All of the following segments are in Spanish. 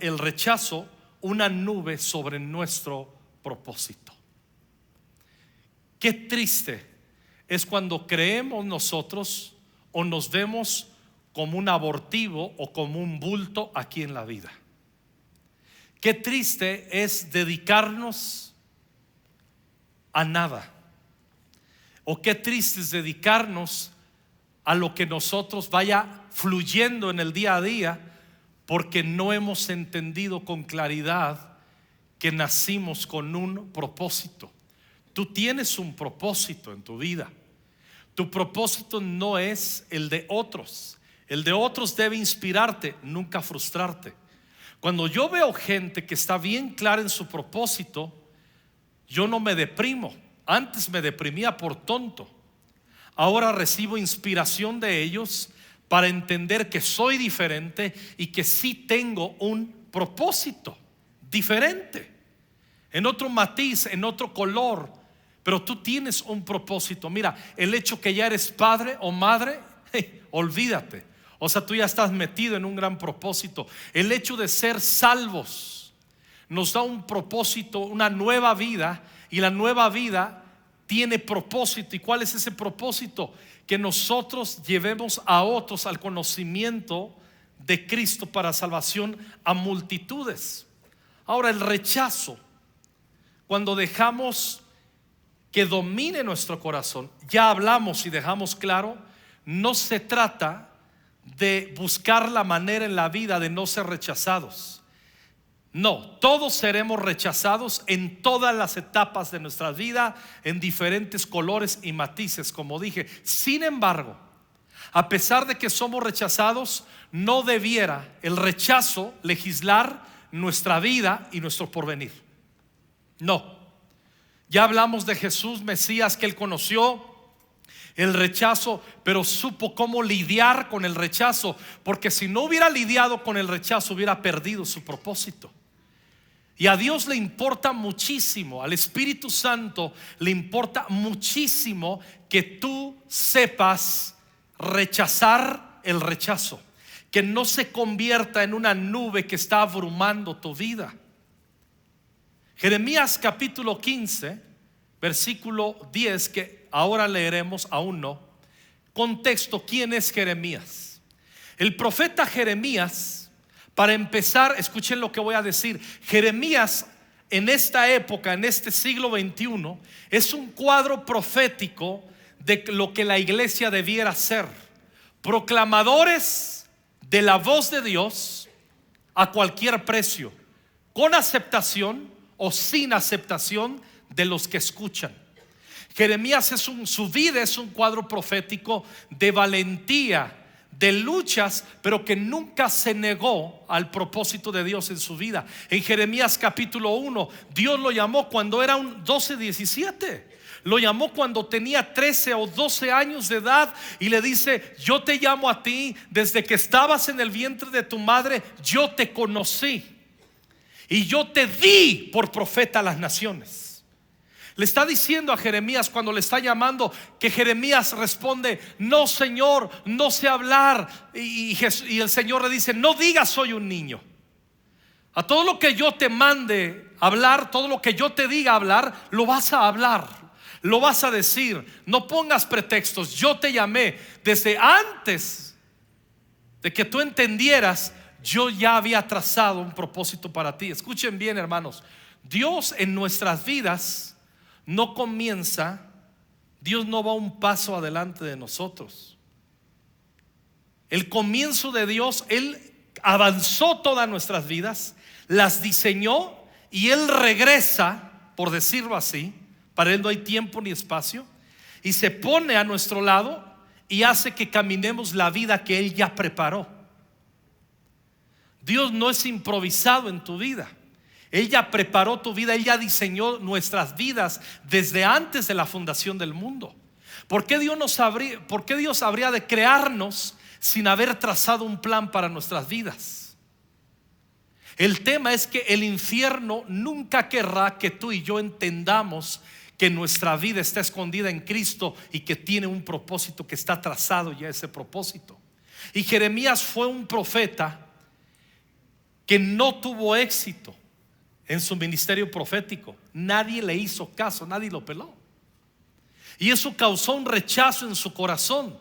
el rechazo una nube sobre nuestro propósito. Qué triste es cuando creemos nosotros o nos vemos como un abortivo o como un bulto aquí en la vida. Qué triste es dedicarnos a nada. O qué triste es dedicarnos a lo que nosotros vaya fluyendo en el día a día porque no hemos entendido con claridad que nacimos con un propósito. Tú tienes un propósito en tu vida. Tu propósito no es el de otros. El de otros debe inspirarte, nunca frustrarte. Cuando yo veo gente que está bien clara en su propósito, yo no me deprimo. Antes me deprimía por tonto. Ahora recibo inspiración de ellos para entender que soy diferente y que sí tengo un propósito diferente, en otro matiz, en otro color, pero tú tienes un propósito. Mira, el hecho que ya eres padre o madre, olvídate. O sea, tú ya estás metido en un gran propósito. El hecho de ser salvos nos da un propósito, una nueva vida, y la nueva vida tiene propósito. ¿Y cuál es ese propósito? que nosotros llevemos a otros al conocimiento de Cristo para salvación a multitudes. Ahora, el rechazo, cuando dejamos que domine nuestro corazón, ya hablamos y dejamos claro, no se trata de buscar la manera en la vida de no ser rechazados. No, todos seremos rechazados en todas las etapas de nuestra vida, en diferentes colores y matices, como dije. Sin embargo, a pesar de que somos rechazados, no debiera el rechazo legislar nuestra vida y nuestro porvenir. No. Ya hablamos de Jesús, Mesías, que él conoció el rechazo, pero supo cómo lidiar con el rechazo, porque si no hubiera lidiado con el rechazo, hubiera perdido su propósito. Y a Dios le importa muchísimo, al Espíritu Santo le importa muchísimo que tú sepas rechazar el rechazo, que no se convierta en una nube que está abrumando tu vida. Jeremías capítulo 15, versículo 10, que ahora leeremos, aún no. Contexto, ¿quién es Jeremías? El profeta Jeremías para empezar, escuchen lo que voy a decir. Jeremías en esta época, en este siglo XXI, es un cuadro profético de lo que la iglesia debiera ser. Proclamadores de la voz de Dios a cualquier precio, con aceptación o sin aceptación de los que escuchan. Jeremías es un, su vida es un cuadro profético de valentía, de luchas, pero que nunca se negó al propósito de Dios en su vida. En Jeremías capítulo 1, Dios lo llamó cuando era un 12, 17. Lo llamó cuando tenía 13 o 12 años de edad y le dice, yo te llamo a ti desde que estabas en el vientre de tu madre, yo te conocí y yo te di por profeta a las naciones. Le está diciendo a Jeremías cuando le está llamando que Jeremías responde, no Señor, no sé hablar. Y, el Señor le dice, no digas soy un niño. A todo lo que yo te mande hablar, todo lo que yo te diga hablar, lo vas a hablar, lo vas a decir. No pongas pretextos. Yo te llamé desde antes de que tú entendieras, yo ya había trazado un propósito para ti. Escuchen bien, hermanos. Dios en nuestras vidas no comienza, Dios no va un paso adelante de nosotros. El comienzo de Dios, Él avanzó todas nuestras vidas, las diseñó y Él regresa, por decirlo así, para Él no hay tiempo ni espacio, y se pone a nuestro lado y hace que caminemos la vida que Él ya preparó. Dios no es improvisado en tu vida. Él ya preparó tu vida, Él ya diseñó nuestras vidas desde antes de la fundación del mundo. ¿Por qué Dios, nos habría, ¿Por qué Dios habría de crearnos sin haber trazado un plan para nuestras vidas? El tema es que el infierno nunca querrá que tú y yo entendamos que nuestra vida está escondida en Cristo y que tiene un propósito que está trazado ya ese propósito. Y Jeremías fue un profeta que no tuvo éxito en su ministerio profético. Nadie le hizo caso, nadie lo peló. Y eso causó un rechazo en su corazón.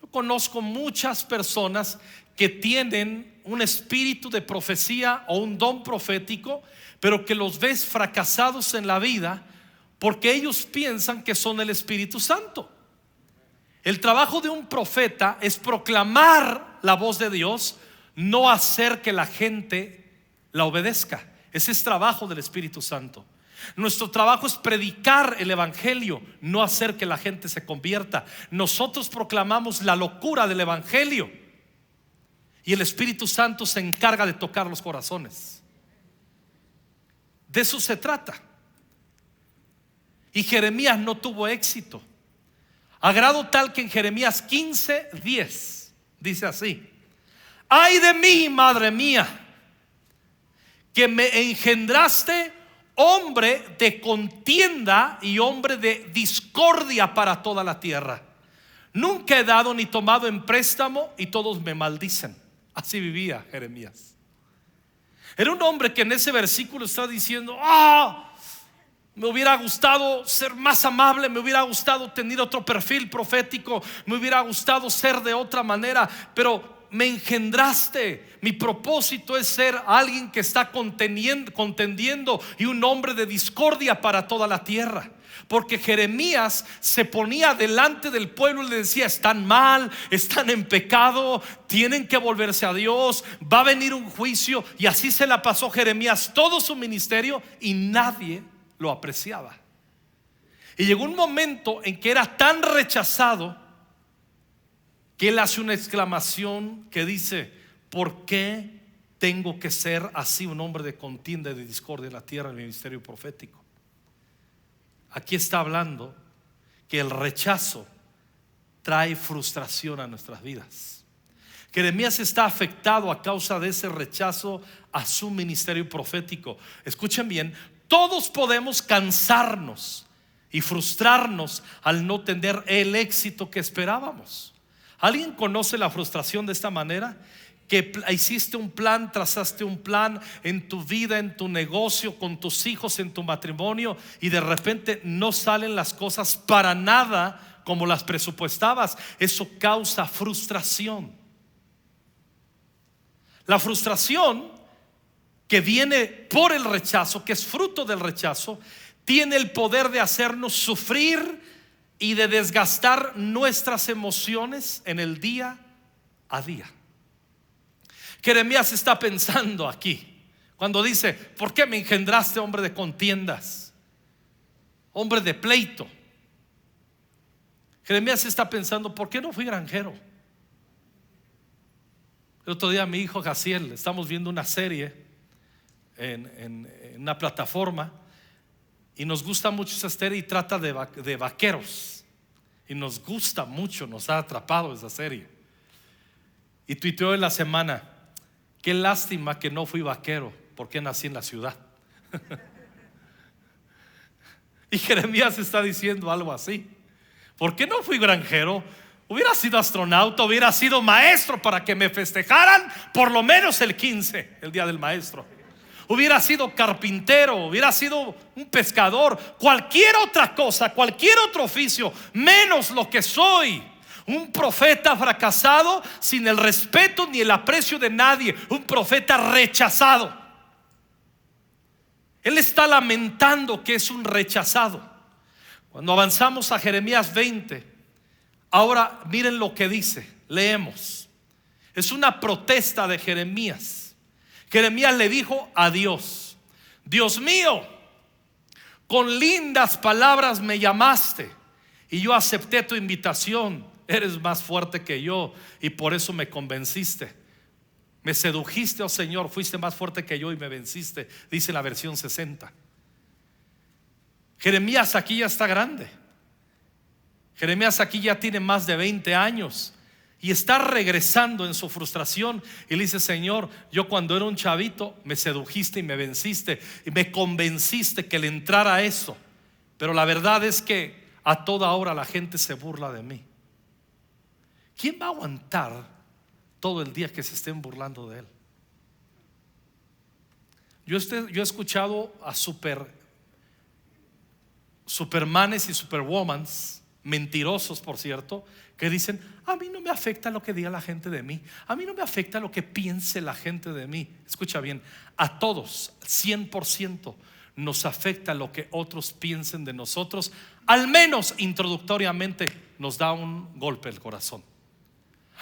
Yo conozco muchas personas que tienen un espíritu de profecía o un don profético, pero que los ves fracasados en la vida porque ellos piensan que son el Espíritu Santo. El trabajo de un profeta es proclamar la voz de Dios, no hacer que la gente la obedezca. Ese es trabajo del Espíritu Santo. Nuestro trabajo es predicar el Evangelio, no hacer que la gente se convierta. Nosotros proclamamos la locura del Evangelio y el Espíritu Santo se encarga de tocar los corazones. De eso se trata. Y Jeremías no tuvo éxito. A grado tal que en Jeremías 15, 10 dice así: Ay de mí, madre mía, que me engendraste hombre de contienda y hombre de discordia para toda la tierra. Nunca he dado ni tomado en préstamo y todos me maldicen. Así vivía Jeremías. Era un hombre que en ese versículo está diciendo, ah, me hubiera gustado ser más amable, me hubiera gustado tener otro perfil profético, me hubiera gustado ser de otra manera, pero me engendraste. Mi propósito es ser alguien que está contendiendo y un hombre de discordia para toda la tierra. Porque Jeremías se ponía delante del pueblo y le decía, están mal, están en pecado, tienen que volverse a Dios, va a venir un juicio. Y así se la pasó Jeremías todo su ministerio y nadie lo apreciaba. Y llegó un momento en que era tan rechazado que él hace una exclamación que dice, ¿por qué tengo que ser así un hombre de contienda y de discordia en la tierra en el ministerio profético? Aquí está hablando que el rechazo trae frustración a nuestras vidas. Jeremías está afectado a causa de ese rechazo a su ministerio profético. Escuchen bien, todos podemos cansarnos y frustrarnos al no tener el éxito que esperábamos. ¿Alguien conoce la frustración de esta manera? que hiciste un plan, trazaste un plan en tu vida, en tu negocio, con tus hijos, en tu matrimonio y de repente no salen las cosas para nada como las presupuestabas. Eso causa frustración. La frustración que viene por el rechazo, que es fruto del rechazo, tiene el poder de hacernos sufrir y de desgastar nuestras emociones en el día a día. Jeremías está pensando aquí cuando dice, ¿por qué me engendraste hombre de contiendas? Hombre de pleito. Jeremías está pensando, ¿por qué no fui granjero? El otro día mi hijo Jaciel, estamos viendo una serie en, una plataforma y nos gusta mucho esa serie y trata de, vaqueros. Y nos gusta mucho, nos ha atrapado esa serie. Y tuiteó en la semana, Qué lástima que no fui vaquero, porque nací en la ciudad. y Jeremías está diciendo algo así. ¿Por qué no fui granjero? Hubiera sido astronauta, hubiera sido maestro para que me festejaran por lo menos el 15, el día del maestro. Hubiera sido carpintero, hubiera sido un pescador, cualquier otra cosa, cualquier otro oficio, menos lo que soy. Un profeta fracasado sin el respeto ni el aprecio de nadie. Un profeta rechazado. Él está lamentando que es un rechazado. Cuando avanzamos a Jeremías 20, ahora miren lo que dice. Leemos. Es una protesta de Jeremías. Jeremías le dijo a Dios, Dios mío, con lindas palabras me llamaste y yo acepté tu invitación eres más fuerte que yo y por eso me convenciste. Me sedujiste, oh Señor, fuiste más fuerte que yo y me venciste, dice la versión 60. Jeremías aquí ya está grande. Jeremías aquí ya tiene más de 20 años y está regresando en su frustración y le dice, Señor, yo cuando era un chavito me sedujiste y me venciste y me convenciste que le entrara eso. Pero la verdad es que a toda hora la gente se burla de mí. ¿Quién va a aguantar todo el día que se estén burlando de él? Yo, este- he escuchado a super, supermanes y superwomans, mentirosos por cierto, que dicen, a mí no me afecta lo que diga la gente de mí, a mí no me afecta lo que piense la gente de mí. Escucha bien, a todos, 100%, nos afecta lo que otros piensen de nosotros, al menos introductoriamente nos da un golpe el corazón.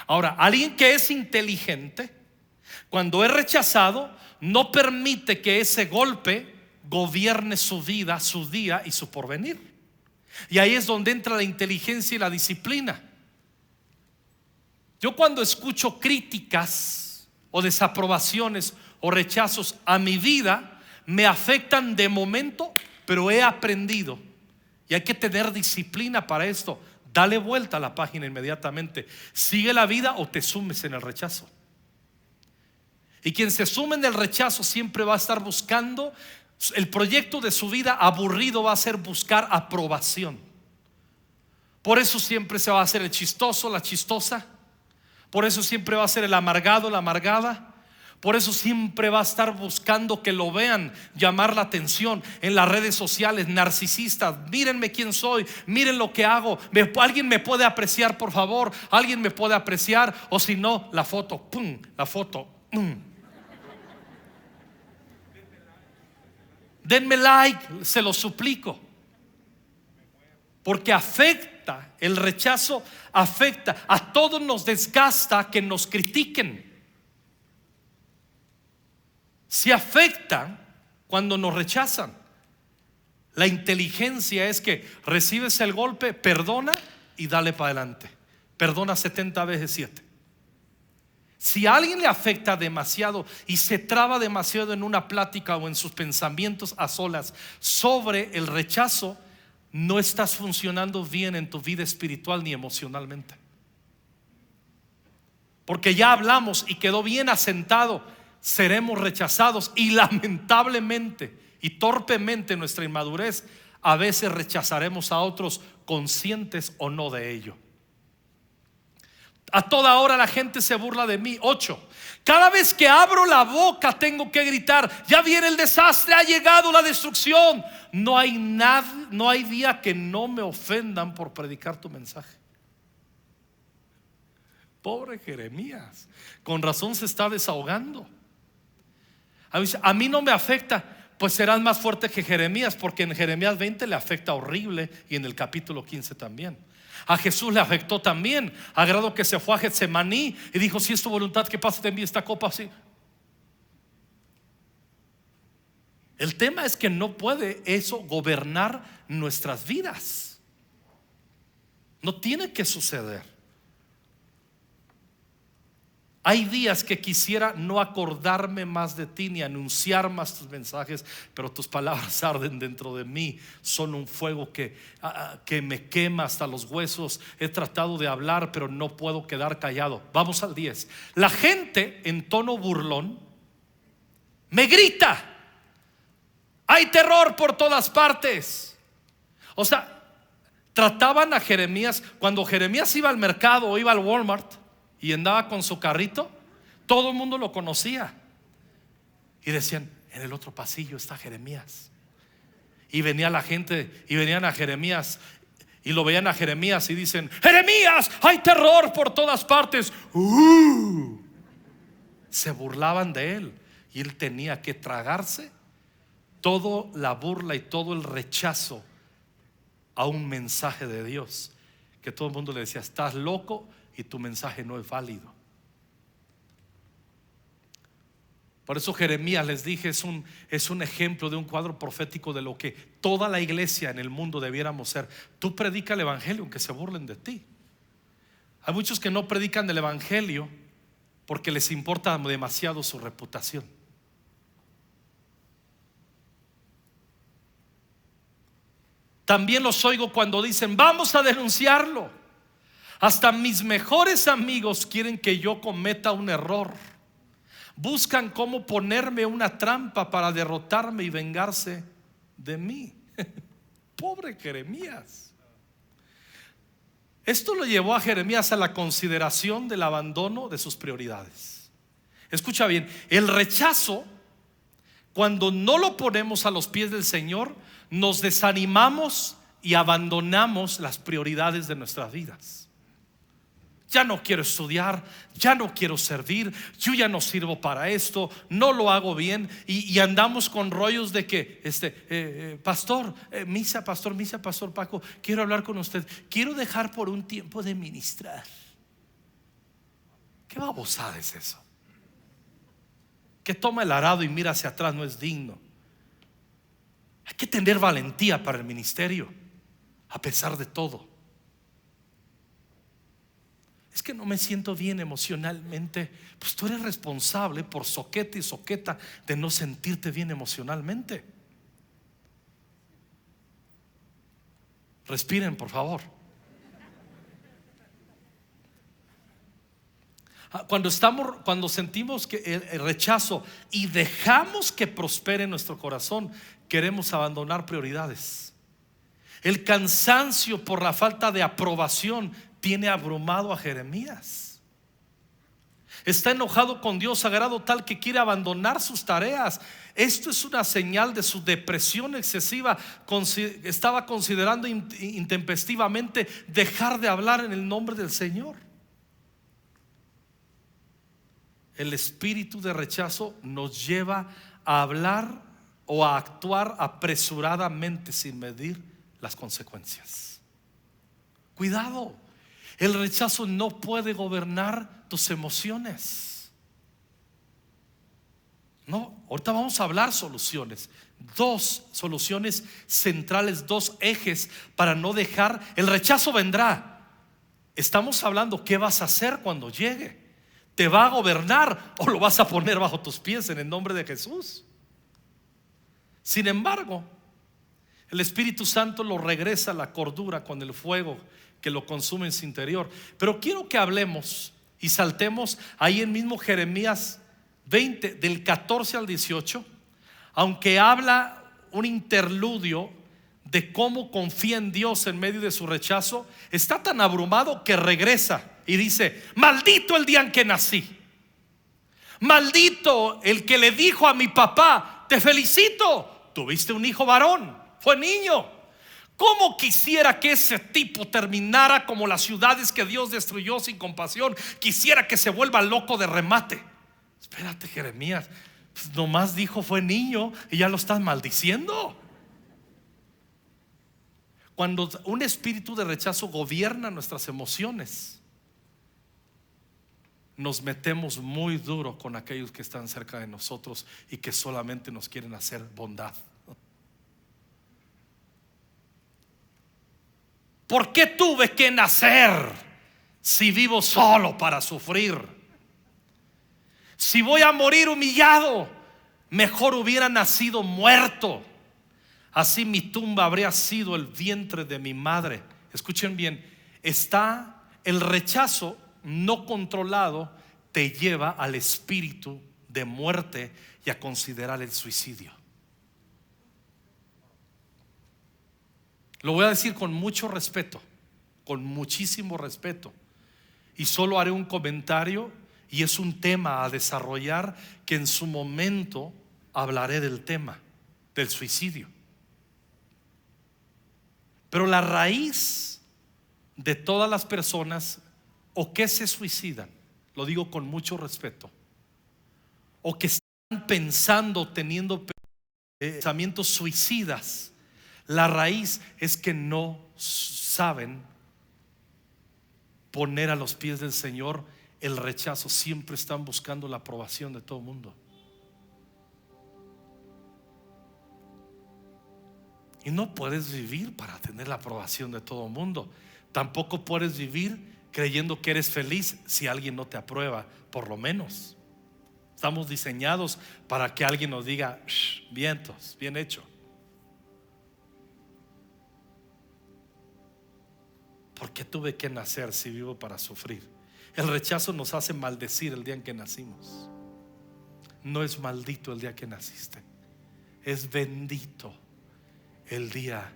Ahora, alguien que es inteligente, cuando es rechazado, no permite que ese golpe gobierne su vida, su día y su porvenir. Y ahí es donde entra la inteligencia y la disciplina. Yo cuando escucho críticas o desaprobaciones o rechazos a mi vida, me afectan de momento, pero he aprendido. Y hay que tener disciplina para esto. Dale vuelta a la página inmediatamente. Sigue la vida o te sumes en el rechazo. Y quien se sume en el rechazo siempre va a estar buscando, el proyecto de su vida aburrido va a ser buscar aprobación. Por eso siempre se va a hacer el chistoso, la chistosa. Por eso siempre va a ser el amargado, la amargada. Por eso siempre va a estar buscando que lo vean, llamar la atención en las redes sociales, narcisistas. Mírenme quién soy, miren lo que hago. Alguien me puede apreciar, por favor. Alguien me puede apreciar. O si no, la foto, pum, la foto. pum. Denme like, se lo suplico. Porque afecta, el rechazo afecta, a todos nos desgasta que nos critiquen. Se afecta cuando nos rechazan. La inteligencia es que recibes el golpe, perdona y dale para adelante. Perdona 70 veces 7. Si a alguien le afecta demasiado y se traba demasiado en una plática o en sus pensamientos a solas sobre el rechazo, no estás funcionando bien en tu vida espiritual ni emocionalmente. Porque ya hablamos y quedó bien asentado, seremos rechazados y lamentablemente y torpemente en nuestra inmadurez a veces rechazaremos a otros conscientes o no de ello. A toda hora la gente se burla de mí. Ocho. Cada vez que abro la boca tengo que gritar, ya viene el desastre, ha llegado la destrucción. No hay nada, no hay día que no me ofendan por predicar tu mensaje. Pobre Jeremías, con razón se está desahogando. A mí, no me afecta, pues serás más fuerte que Jeremías, porque en Jeremías 20 le afecta horrible y en el capítulo 15 también. A Jesús le afectó también, a grado que se fue a Getsemaní y dijo, si es tu voluntad que pase de mí esta copa así. El tema es que no puede eso gobernar nuestras vidas. No tiene que suceder. Hay días que quisiera no acordarme más de ti ni anunciar más tus mensajes, pero tus palabras arden dentro de mí, son un fuego que, ah, que me quema hasta los huesos. He tratado de hablar, pero no puedo quedar callado. Vamos al 10. La gente en tono burlón me grita. Hay terror por todas partes. O sea, trataban a Jeremías, cuando Jeremías iba al mercado o iba al Walmart, y andaba con su carrito, todo el mundo lo conocía. Y decían, en el otro pasillo está Jeremías. Y venía la gente y venían a Jeremías y lo veían a Jeremías y dicen, Jeremías, hay terror por todas partes. ¡Uh! Se burlaban de él y él tenía que tragarse toda la burla y todo el rechazo a un mensaje de Dios. Que todo el mundo le decía, estás loco y tu mensaje no es válido. Por eso Jeremías les dije es un, es un ejemplo de un cuadro profético de lo que toda la iglesia en el mundo debiéramos ser. Tú predica el Evangelio aunque se burlen de ti. Hay muchos que no predican del Evangelio porque les importa demasiado su reputación. También los oigo cuando dicen, vamos a denunciarlo. Hasta mis mejores amigos quieren que yo cometa un error. Buscan cómo ponerme una trampa para derrotarme y vengarse de mí. Pobre Jeremías. Esto lo llevó a Jeremías a la consideración del abandono de sus prioridades. Escucha bien, el rechazo Cuando no lo ponemos a los pies del Señor, nos desanimamos y abandonamos las prioridades de nuestras vidas ya no quiero estudiar, ya no quiero servir, yo ya no sirvo para esto, no lo hago bien y, andamos con rollos de que, este, eh, eh, pastor, eh, misa, pastor, misa, pastor Paco, quiero hablar con usted, quiero dejar por un tiempo de ministrar. ¿Qué babosada es eso? Que toma el arado y mira hacia atrás no es digno. Hay que tener valentía para el ministerio, a pesar de todo es que no me siento bien emocionalmente. Pues tú eres responsable por soquete y soqueta de no sentirte bien emocionalmente. Respiren, por favor. Ah, cuando estamos, cuando sentimos que el rechazo y dejamos que prospere nuestro corazón, queremos abandonar prioridades. El cansancio por la falta de aprobación tiene abrumado a Jeremías. Está enojado con Dios sagrado tal que quiere abandonar sus tareas. Esto es una señal de su depresión excesiva. Estaba considerando intempestivamente dejar de hablar en el nombre del Señor. El espíritu de rechazo nos lleva a hablar o a actuar apresuradamente sin medir las consecuencias. Cuidado. El rechazo no puede gobernar tus emociones. No, ahorita vamos a hablar soluciones. Dos soluciones centrales, dos ejes para no dejar. El rechazo vendrá. Estamos hablando qué vas a hacer cuando llegue. ¿Te va a gobernar o lo vas a poner bajo tus pies en el nombre de Jesús? Sin embargo, el Espíritu Santo lo regresa a la cordura con el fuego que lo consume en su interior. Pero quiero que hablemos y saltemos ahí en mismo Jeremías 20, del 14 al 18, aunque habla un interludio de cómo confía en Dios en medio de su rechazo, está tan abrumado que regresa y dice, maldito el día en que nací. Maldito el que le dijo a mi papá, te felicito, tuviste un hijo varón, fue niño. ¿Cómo quisiera que ese tipo terminara como las ciudades que Dios destruyó sin compasión? Quisiera que se vuelva loco de remate. Espérate, Jeremías. Pues nomás dijo fue niño y ya lo estás maldiciendo. Cuando un espíritu de rechazo gobierna nuestras emociones, nos metemos muy duro con aquellos que están cerca de nosotros y que solamente nos quieren hacer bondad. ¿Por qué tuve que nacer si vivo solo para sufrir? Si voy a morir humillado, mejor hubiera nacido muerto. Así mi tumba habría sido el vientre de mi madre. Escuchen bien, está el rechazo no controlado te lleva al espíritu de muerte y a considerar el suicidio. Lo voy a decir con mucho respeto, con muchísimo respeto. Y solo haré un comentario y es un tema a desarrollar que en su momento hablaré del tema, del suicidio. Pero la raíz de todas las personas o que se suicidan, lo digo con mucho respeto, o que están pensando, teniendo pensamientos suicidas, la raíz es que no saben poner a los pies del Señor el rechazo. Siempre están buscando la aprobación de todo el mundo. Y no puedes vivir para tener la aprobación de todo el mundo. Tampoco puedes vivir creyendo que eres feliz si alguien no te aprueba, por lo menos. Estamos diseñados para que alguien nos diga, vientos, bien hecho. ¿Por qué tuve que nacer si vivo para sufrir? El rechazo nos hace maldecir el día en que nacimos. No es maldito el día que naciste. Es bendito el día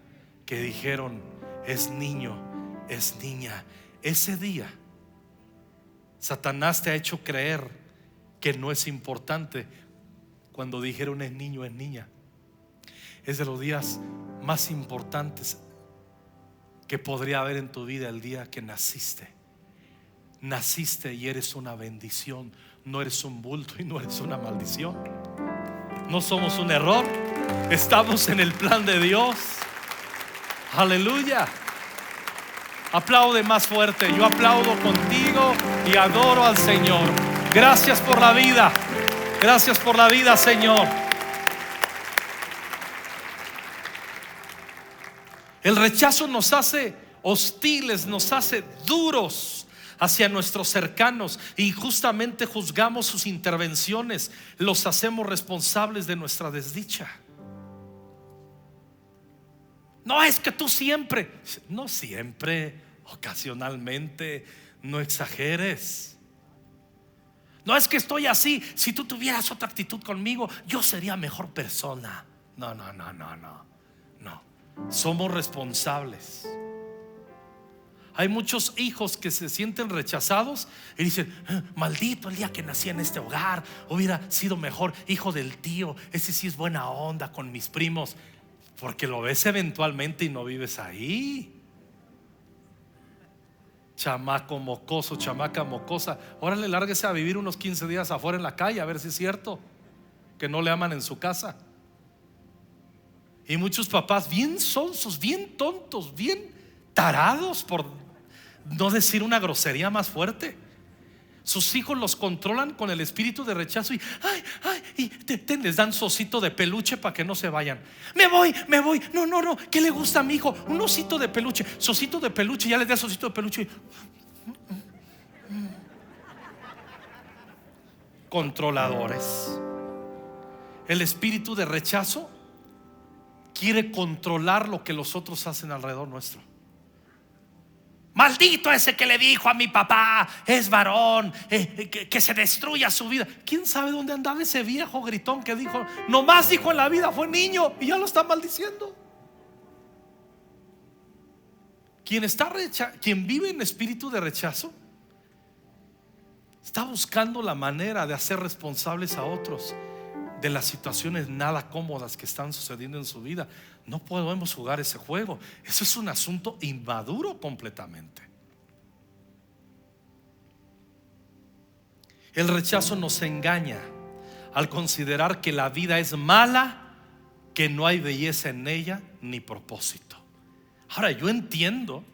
que dijeron, es niño, es niña. Ese día, Satanás te ha hecho creer que no es importante cuando dijeron es niño, es niña. Es de los días más importantes que podría haber en tu vida el día que naciste. Naciste y eres una bendición, no eres un bulto y no eres una maldición. No somos un error, estamos en el plan de Dios. Aleluya. Aplaude más fuerte, yo aplaudo contigo y adoro al Señor. Gracias por la vida, gracias por la vida, Señor. El rechazo nos hace hostiles, nos hace duros hacia nuestros cercanos y justamente juzgamos sus intervenciones, los hacemos responsables de nuestra desdicha. No es que tú siempre, no siempre, ocasionalmente, no exageres. No es que estoy así, si tú tuvieras otra actitud conmigo, yo sería mejor persona. No, no, no, no, no. Somos responsables. Hay muchos hijos que se sienten rechazados y dicen, ah, maldito el día que nací en este hogar, hubiera sido mejor hijo del tío, ese sí es buena onda con mis primos, porque lo ves eventualmente y no vives ahí. Chamaco mocoso, chamaca mocosa, órale, lárguese a vivir unos 15 días afuera en la calle a ver si es cierto que no le aman en su casa. Y muchos papás bien sonsos, bien tontos, bien tarados, por no decir una grosería más fuerte. Sus hijos los controlan con el espíritu de rechazo y, ay, ay, y les dan osito de peluche para que no se vayan. Me voy, me voy. No, no, no. ¿Qué le gusta a mi hijo? Un osito de peluche. Sosito de peluche. Ya le das osito de peluche. Controladores. El espíritu de rechazo quiere controlar lo que los otros hacen alrededor nuestro. Maldito ese que le dijo a mi papá, es varón, eh, eh, que, se destruya su vida. ¿Quién sabe dónde andaba ese viejo gritón que dijo, nomás dijo en la vida, fue niño y ya lo está maldiciendo? Quien, está quien vive en espíritu de rechazo está buscando la manera de hacer responsables a otros de las situaciones nada cómodas que están sucediendo en su vida. No podemos jugar ese juego. Eso es un asunto inmaduro completamente. El rechazo nos engaña al considerar que la vida es mala, que no hay belleza en ella ni propósito. Ahora yo entiendo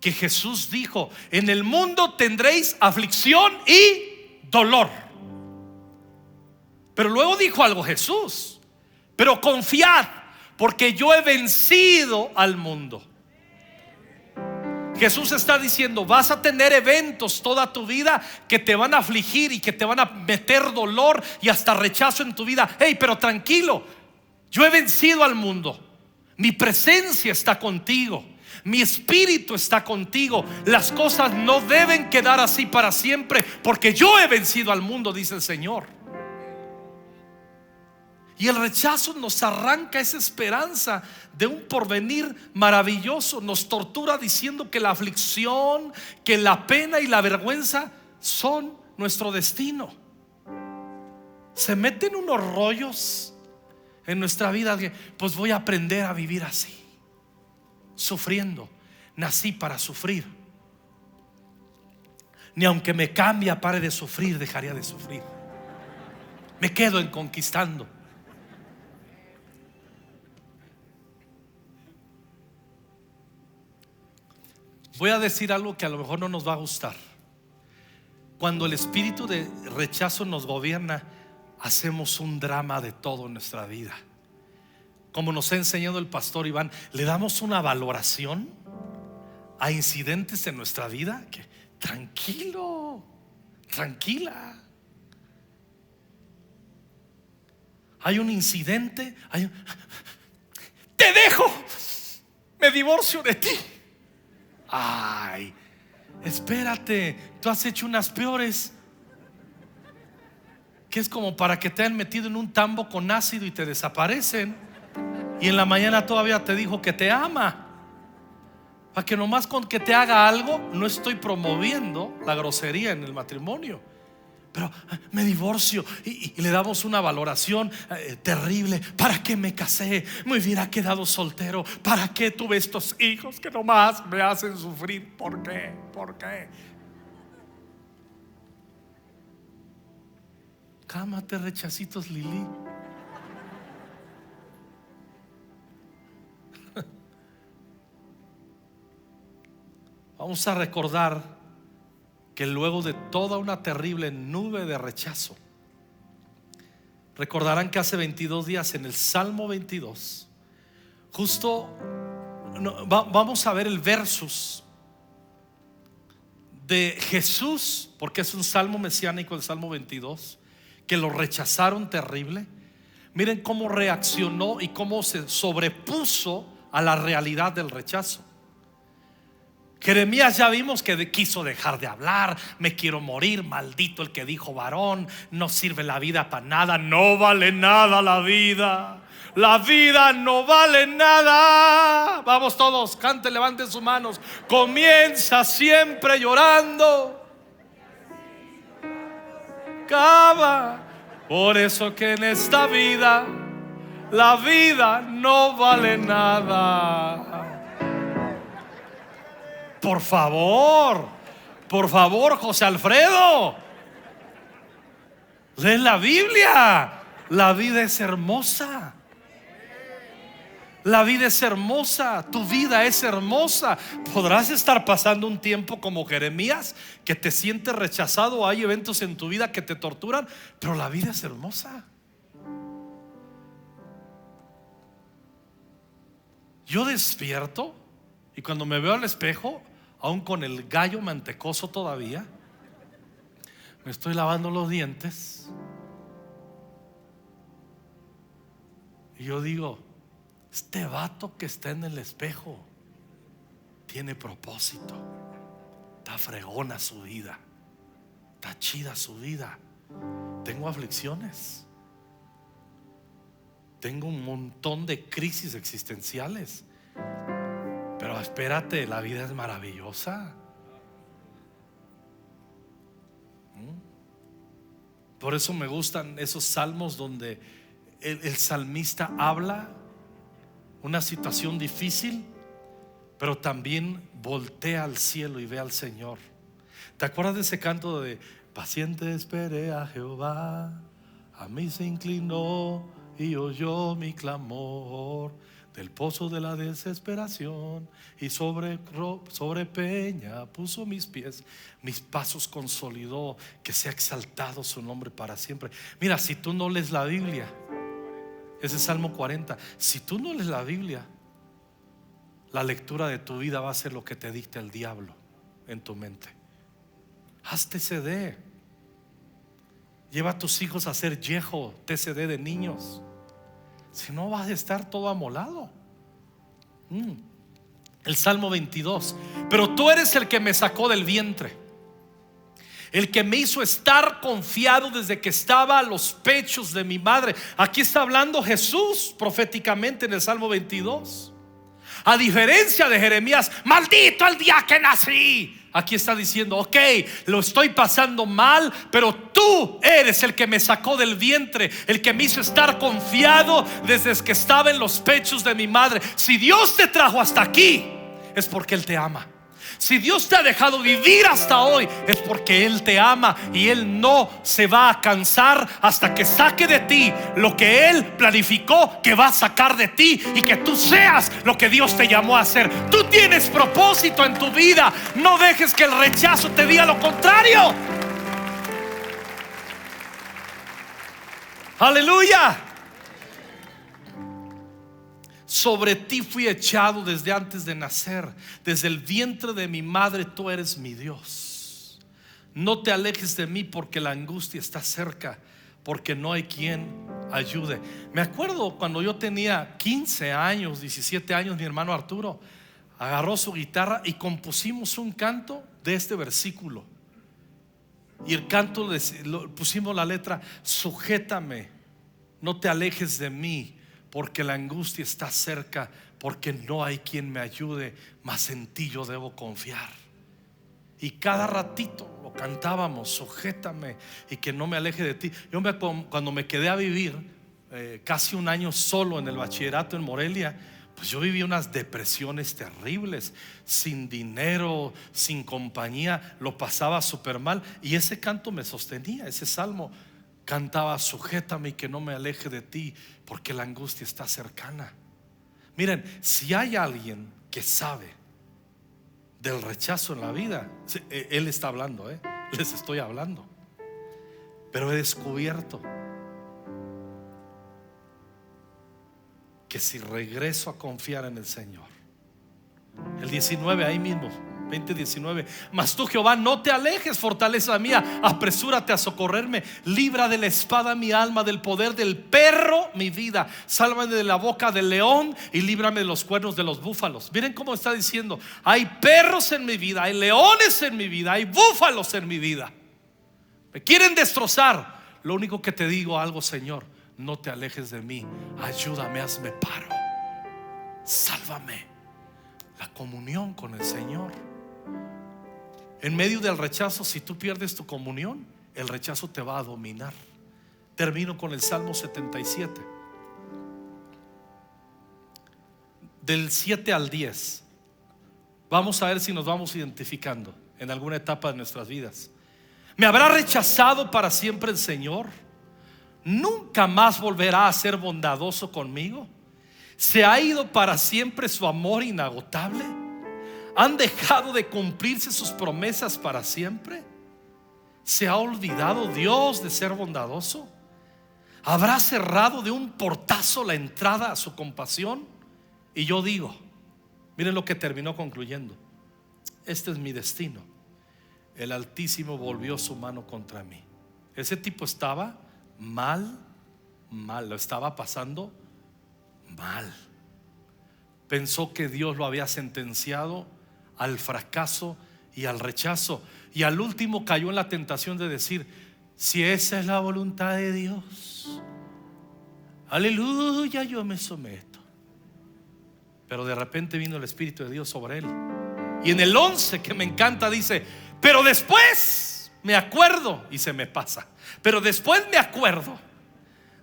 que Jesús dijo, en el mundo tendréis aflicción y dolor. Pero luego dijo algo Jesús, pero confiad, porque yo he vencido al mundo. Jesús está diciendo, vas a tener eventos toda tu vida que te van a afligir y que te van a meter dolor y hasta rechazo en tu vida. Hey, pero tranquilo, yo he vencido al mundo. Mi presencia está contigo. Mi espíritu está contigo. Las cosas no deben quedar así para siempre porque yo he vencido al mundo, dice el Señor. Y el rechazo nos arranca esa esperanza de un porvenir maravilloso. Nos tortura diciendo que la aflicción, que la pena y la vergüenza son nuestro destino. Se meten unos rollos en nuestra vida. Pues voy a aprender a vivir así, sufriendo. Nací para sufrir. Ni aunque me cambie, pare de sufrir, dejaría de sufrir. Me quedo en conquistando. Voy a decir algo que a lo mejor no nos va a gustar. Cuando el espíritu de rechazo nos gobierna, hacemos un drama de todo en nuestra vida. Como nos ha enseñado el pastor Iván, le damos una valoración a incidentes en nuestra vida que tranquilo, tranquila. Hay un incidente, hay te dejo, me divorcio de ti. Ay, espérate, tú has hecho unas peores. Que es como para que te hayan metido en un tambo con ácido y te desaparecen. Y en la mañana todavía te dijo que te ama. Para que nomás con que te haga algo, no estoy promoviendo la grosería en el matrimonio. Pero eh, me divorcio y, le damos una valoración eh, terrible. ¿Para qué me casé? Me hubiera quedado soltero. ¿Para qué tuve estos hijos que nomás me hacen sufrir? ¿Por qué? ¿Por qué? Cámate, rechacitos, Lili. Vamos a recordar que luego de toda una terrible nube de rechazo, recordarán que hace 22 días en el Salmo 22, justo vamos a ver el versus de Jesús, porque es un salmo mesiánico el Salmo 22, que lo rechazaron terrible. Miren cómo reaccionó y cómo se sobrepuso a la realidad del rechazo. Jeremías ya vimos que quiso dejar de hablar, me quiero morir, maldito el que dijo varón, no sirve la vida para nada, no vale nada la vida. La vida no vale nada. Vamos todos, cante, levanten sus manos. Comienza siempre llorando. Cava. Por eso que en esta vida la vida no vale nada. Por favor, por favor, José Alfredo. Lee la Biblia. La vida es hermosa. La vida es hermosa, tu vida es hermosa. Podrás estar pasando un tiempo como Jeremías, que te sientes rechazado, hay eventos en tu vida que te torturan, pero la vida es hermosa. Yo despierto y cuando me veo al espejo, aún con el gallo mantecoso todavía, me estoy lavando los dientes. Y yo digo, este vato que está en el espejo tiene propósito. Está fregona su vida. Está chida su vida. Tengo aflicciones. Tengo un montón de crisis existenciales. Pero espérate, la vida es maravillosa. ¿Mm? Por eso me gustan esos salmos donde el, salmista habla una situación difícil, pero también voltea al cielo y ve al Señor. ¿Te acuerdas de ese canto de paciente esperé a Jehová? A mí se inclinó y oyó mi clamor del pozo de la desesperación y sobre, sobre peña puso mis pies, mis pasos consolidó, que sea exaltado su nombre para siempre. Mira, si tú no lees la Biblia, ese es Salmo 40, si tú no lees la Biblia, la lectura de tu vida va a ser lo que te dicte el diablo en tu mente. Hazte TCD. Lleva a tus hijos a hacer yejo, TCD de niños. Si no vas a estar todo amolado. Mm. El Salmo 22. Pero tú eres el que me sacó del vientre. El que me hizo estar confiado desde que estaba a los pechos de mi madre. Aquí está hablando Jesús proféticamente en el Salmo 22. A diferencia de Jeremías, maldito el día que nací. Aquí está diciendo, ok, lo estoy pasando mal, pero tú eres el que me sacó del vientre, el que me hizo estar confiado desde que estaba en los pechos de mi madre. Si Dios te trajo hasta aquí, es porque Él te ama. Si Dios te ha dejado vivir hasta hoy, es porque Él te ama y Él no se va a cansar hasta que saque de ti lo que Él planificó que va a sacar de ti y que tú seas lo que Dios te llamó a hacer. Tú tienes propósito en tu vida. No dejes que el rechazo te diga lo contrario. Aleluya. Sobre ti fui echado desde antes de nacer. Desde el vientre de mi madre tú eres mi Dios. No te alejes de mí porque la angustia está cerca, porque no hay quien ayude. Me acuerdo cuando yo tenía 15 años, 17 años, mi hermano Arturo agarró su guitarra y compusimos un canto de este versículo. Y el canto pusimos la letra, sujétame, no te alejes de mí porque la angustia está cerca, porque no hay quien me ayude, mas en ti yo debo confiar. Y cada ratito lo cantábamos, sujétame y que no me aleje de ti. Yo me, cuando me quedé a vivir eh, casi un año solo en el bachillerato en Morelia, pues yo viví unas depresiones terribles, sin dinero, sin compañía, lo pasaba súper mal. Y ese canto me sostenía, ese salmo cantaba, sujétame y que no me aleje de ti, porque la angustia está cercana. Miren, si hay alguien que sabe del rechazo en la vida. E, él está hablando, ¿eh? les estoy hablando. Pero he descubierto que si regreso a confiar en el Señor, el 19 ahí mismo, 20:19. Mas tú, Jehová, no te alejes, fortaleza mía, apresúrate a socorrerme, libra de la espada mi alma, del poder del perro mi vida, sálvame de la boca del león y líbrame de los cuernos de los búfalos. Miren cómo está diciendo, hay perros en mi vida, hay leones en mi vida, hay búfalos en mi vida. Me quieren destrozar. Lo único que te digo algo, Señor, no te alejes de mí, ayúdame, hazme paro, sálvame. La comunión con el Señor. En medio del rechazo, si tú pierdes tu comunión, el rechazo te va a dominar. Termino con el Salmo 77. Del 7 al 10. Vamos a ver si nos vamos identificando en alguna etapa de nuestras vidas. ¿Me habrá rechazado para siempre el Señor? ¿Nunca más volverá a ser bondadoso conmigo? ¿Se ha ido para siempre su amor inagotable? ¿Han dejado de cumplirse sus promesas para siempre? ¿Se ha olvidado Dios de ser bondadoso? ¿Habrá cerrado de un portazo la entrada a su compasión? Y yo digo, miren lo que terminó concluyendo, este es mi destino. El Altísimo volvió su mano contra mí. Ese tipo estaba mal, mal, lo estaba pasando mal. Pensó que Dios lo había sentenciado al fracaso y al rechazo. Y al último cayó en la tentación de decir, si esa es la voluntad de Dios, aleluya, yo me someto. Pero de repente vino el Espíritu de Dios sobre él. Y en el 11 que me encanta dice, pero después me acuerdo y se me pasa. Pero después me acuerdo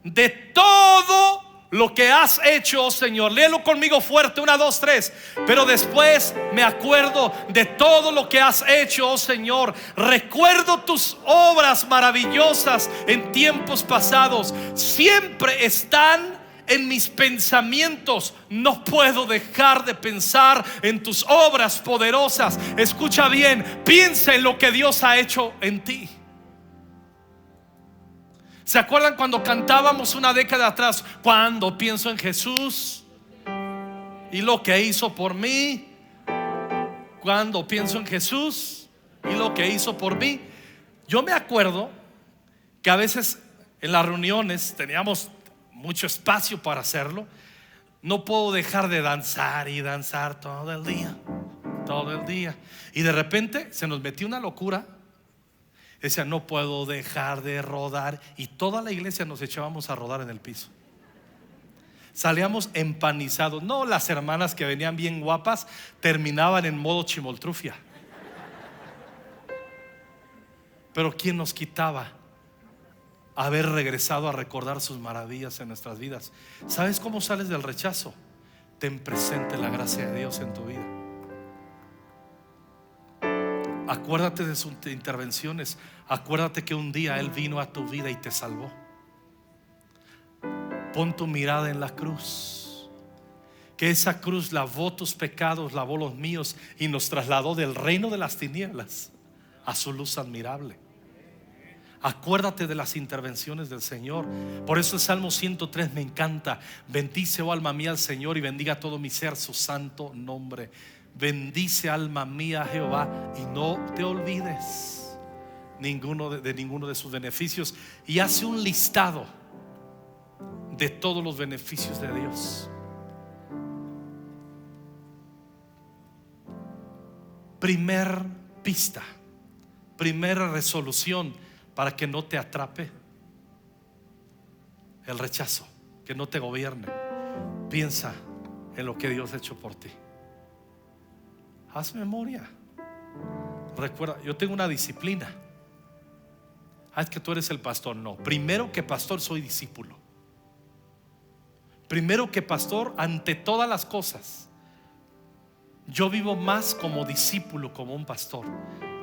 de todo lo que has hecho, oh Señor. Léelo conmigo fuerte, una, dos, tres. Pero después me acuerdo de todo lo que has hecho, oh Señor. Recuerdo tus obras maravillosas en tiempos pasados. Siempre están en mis pensamientos. No puedo dejar de pensar en tus obras poderosas. Escucha bien, piensa en lo que Dios ha hecho en ti. ¿Se acuerdan cuando cantábamos una década atrás? Cuando pienso en Jesús y lo que hizo por mí. Cuando pienso en Jesús y lo que hizo por mí. Yo me acuerdo que a veces en las reuniones teníamos mucho espacio para hacerlo. No puedo dejar de danzar y danzar todo el día, todo el día. Y de repente se nos metió una locura Decía, no puedo dejar de rodar. Y toda la iglesia nos echábamos a rodar en el piso. Salíamos empanizados. No, las hermanas que venían bien guapas terminaban en modo chimoltrufia. Pero ¿quién nos quitaba haber regresado a recordar sus maravillas en nuestras vidas? ¿Sabes cómo sales del rechazo? Ten presente la gracia de Dios en tu vida. Acuérdate de sus intervenciones. Acuérdate que un día Él vino a tu vida y te salvó. Pon tu mirada en la cruz. Que esa cruz lavó tus pecados, lavó los míos y nos trasladó del reino de las tinieblas a su luz admirable. Acuérdate de las intervenciones del Señor. Por eso el Salmo 103 me encanta. Bendice, oh alma mía, al Señor y bendiga todo mi ser su santo nombre. Bendice alma mía Jehová y no te olvides ninguno de, ninguno de sus beneficios y hace un listado de todos los beneficios de Dios. Primer pista, primera resolución para que no te atrape el rechazo, que no te gobierne. Piensa en lo que Dios ha hecho por ti. Haz memoria. Recuerda, yo tengo una disciplina. Ah, es que tú eres el pastor. No, primero que pastor soy discípulo. Primero que pastor, ante todas las cosas, yo vivo más como discípulo, como un pastor.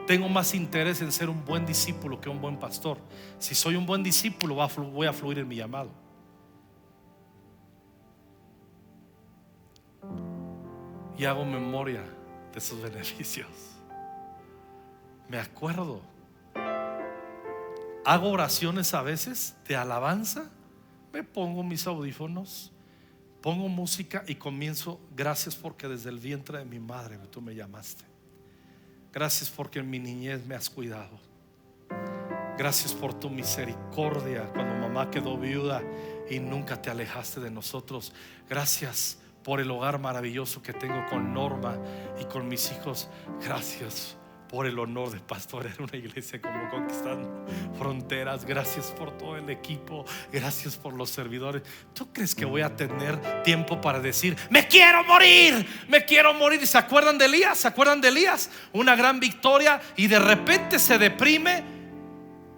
Tengo más interés en ser un buen discípulo que un buen pastor. Si soy un buen discípulo, voy a fluir en mi llamado. Y hago memoria de sus beneficios. Me acuerdo. Hago oraciones a veces de alabanza. Me pongo mis audífonos pongo música y comienzo, gracias porque desde el vientre de mi madre tú me llamaste. Gracias porque en mi niñez me has cuidado. Gracias por tu misericordia cuando mamá quedó viuda y nunca te alejaste de nosotros. Gracias por el hogar maravilloso que tengo con Norma y con mis hijos. Gracias por el honor de pastorear una iglesia como Conquistando Fronteras. Gracias por todo el equipo. Gracias por los servidores. ¿Tú crees que voy a tener tiempo para decir, me quiero morir, me quiero morir? ¿Y se acuerdan de Elías? ¿Se acuerdan de Elías? Una gran victoria y de repente se deprime.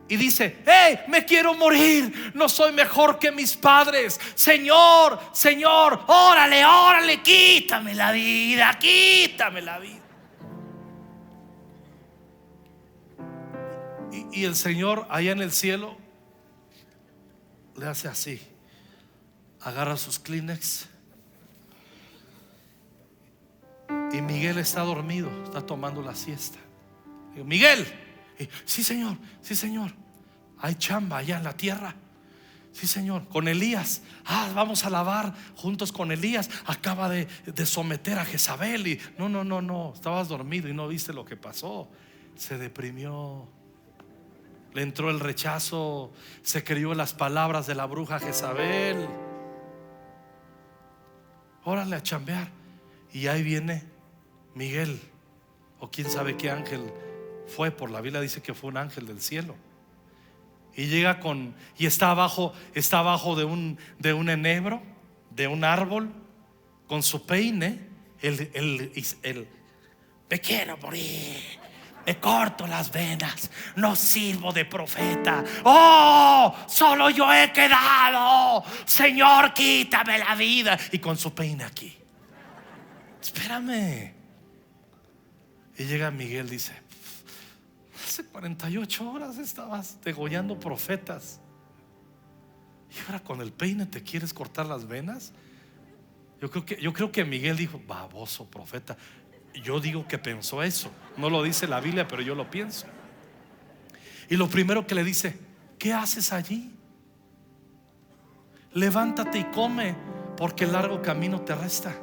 Y dice, hey, me quiero morir, no soy mejor que mis padres. Señor, Señor, órale, órale, quítame la vida, quítame la vida. Y el Señor allá en el cielo le hace así. Agarra sus Kleenex. Y Miguel está dormido, está tomando la siesta. Miguel, sí Señor, sí Señor. Hay chamba allá en la tierra. Sí, Señor, con Elías. Ah, vamos a lavar juntos con Elías. Acaba de, de, someter a Jezabel. Y no, no, no, no. Estabas dormido y no viste lo que pasó. Se deprimió le entró el rechazo, se creyó las palabras de la bruja Jezabel. Órale a chambear. Y ahí viene Miguel, o quién sabe qué ángel fue, por la Biblia dice que fue un ángel del cielo. Y llega con, y está abajo, está abajo de un, de un enebro, de un árbol, con su peine, el, el, el, me quiero morir me corto las venas, no sirvo de profeta. Oh, solo yo he quedado. Señor, quítame la vida. Y con su peine aquí. Espérame. Y llega Miguel, dice, hace 48 horas estabas degollando profetas. Y ahora con el peine te quieres cortar las venas. Yo creo que, yo creo que Miguel dijo, baboso profeta. Yo digo que pensó eso. No lo dice la Biblia, pero yo lo pienso. Y lo primero que le dice, ¿qué haces allí? Levántate y come, porque el largo camino te resta.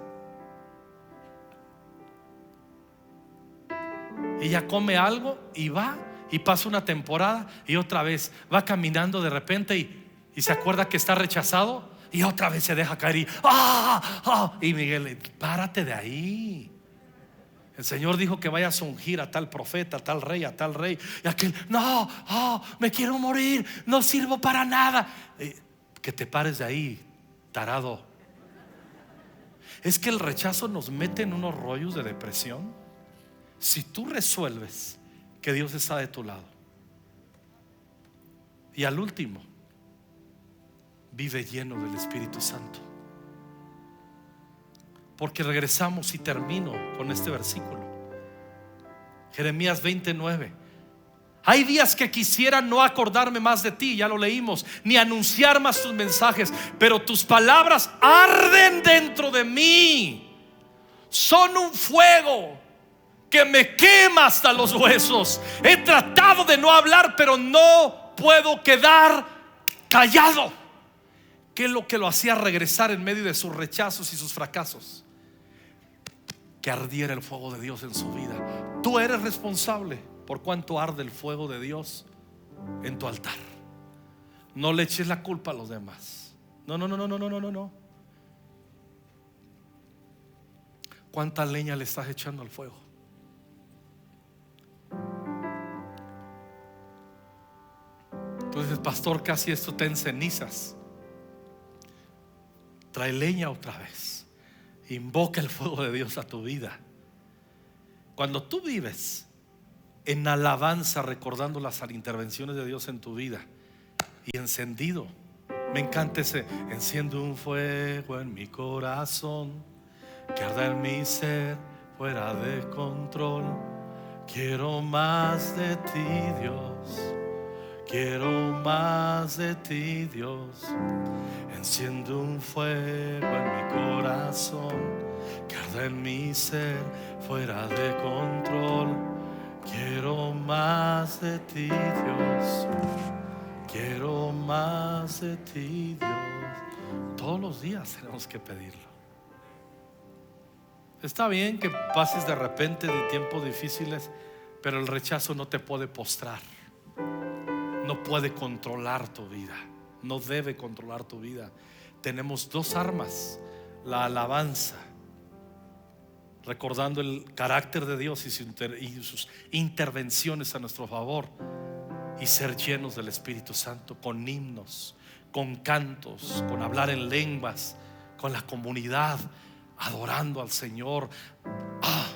Ella come algo y va y pasa una temporada y otra vez va caminando de repente y, se acuerda que está rechazado y otra vez se deja caer y, ¡ah! ¡ah! y Miguel, párate de ahí. El Señor dijo que vayas a ungir a tal profeta, a tal rey, a tal rey. Y aquel, no, oh, me quiero morir, no sirvo para nada. Eh, que te pares de ahí, tarado. Es que el rechazo nos mete en unos rollos de depresión. Si tú resuelves que Dios está de tu lado. Y al último, vive lleno del Espíritu Santo. Porque regresamos y termino con este versículo. Jeremías 29. Hay días que quisiera no acordarme más de ti, ya lo leímos, ni anunciar más tus mensajes, pero tus palabras arden dentro de mí. Son un fuego que me quema hasta los huesos. He tratado de no hablar, pero no puedo quedar callado. ¿Qué es lo que lo hacía regresar en medio de sus rechazos y sus fracasos? que ardiera el fuego de Dios en su vida. Tú eres responsable por cuánto arde el fuego de Dios en tu altar. No le eches la culpa a los demás. No, no, no, no, no, no, no, no. ¿Cuánta leña le estás echando al fuego? Entonces, pastor, casi esto te en cenizas. Trae leña otra vez. Invoca el fuego de Dios a tu vida. Cuando tú vives en alabanza recordando las intervenciones de Dios en tu vida y encendido. Me encanta ese, enciendo un fuego en mi corazón, que arda en mi ser fuera de control. Quiero más de ti, Dios. Quiero más de ti, Dios. Enciendo un fuego en mi corazón, que en mi ser fuera de control Quiero más de ti, Dios. Quiero más de ti, Dios. Todos los días tenemos que pedirlo. Está bien que pases de repente de tiempos difíciles, pero el rechazo no te puede postrar. No puede controlar tu vida. No debe controlar tu vida. Tenemos dos armas. La alabanza recordando el carácter de Dios y sus intervenciones a nuestro favor y ser llenos del Espíritu Santo con himnos, con cantos, con hablar en lenguas, con la comunidad, adorando al Señor. Ah,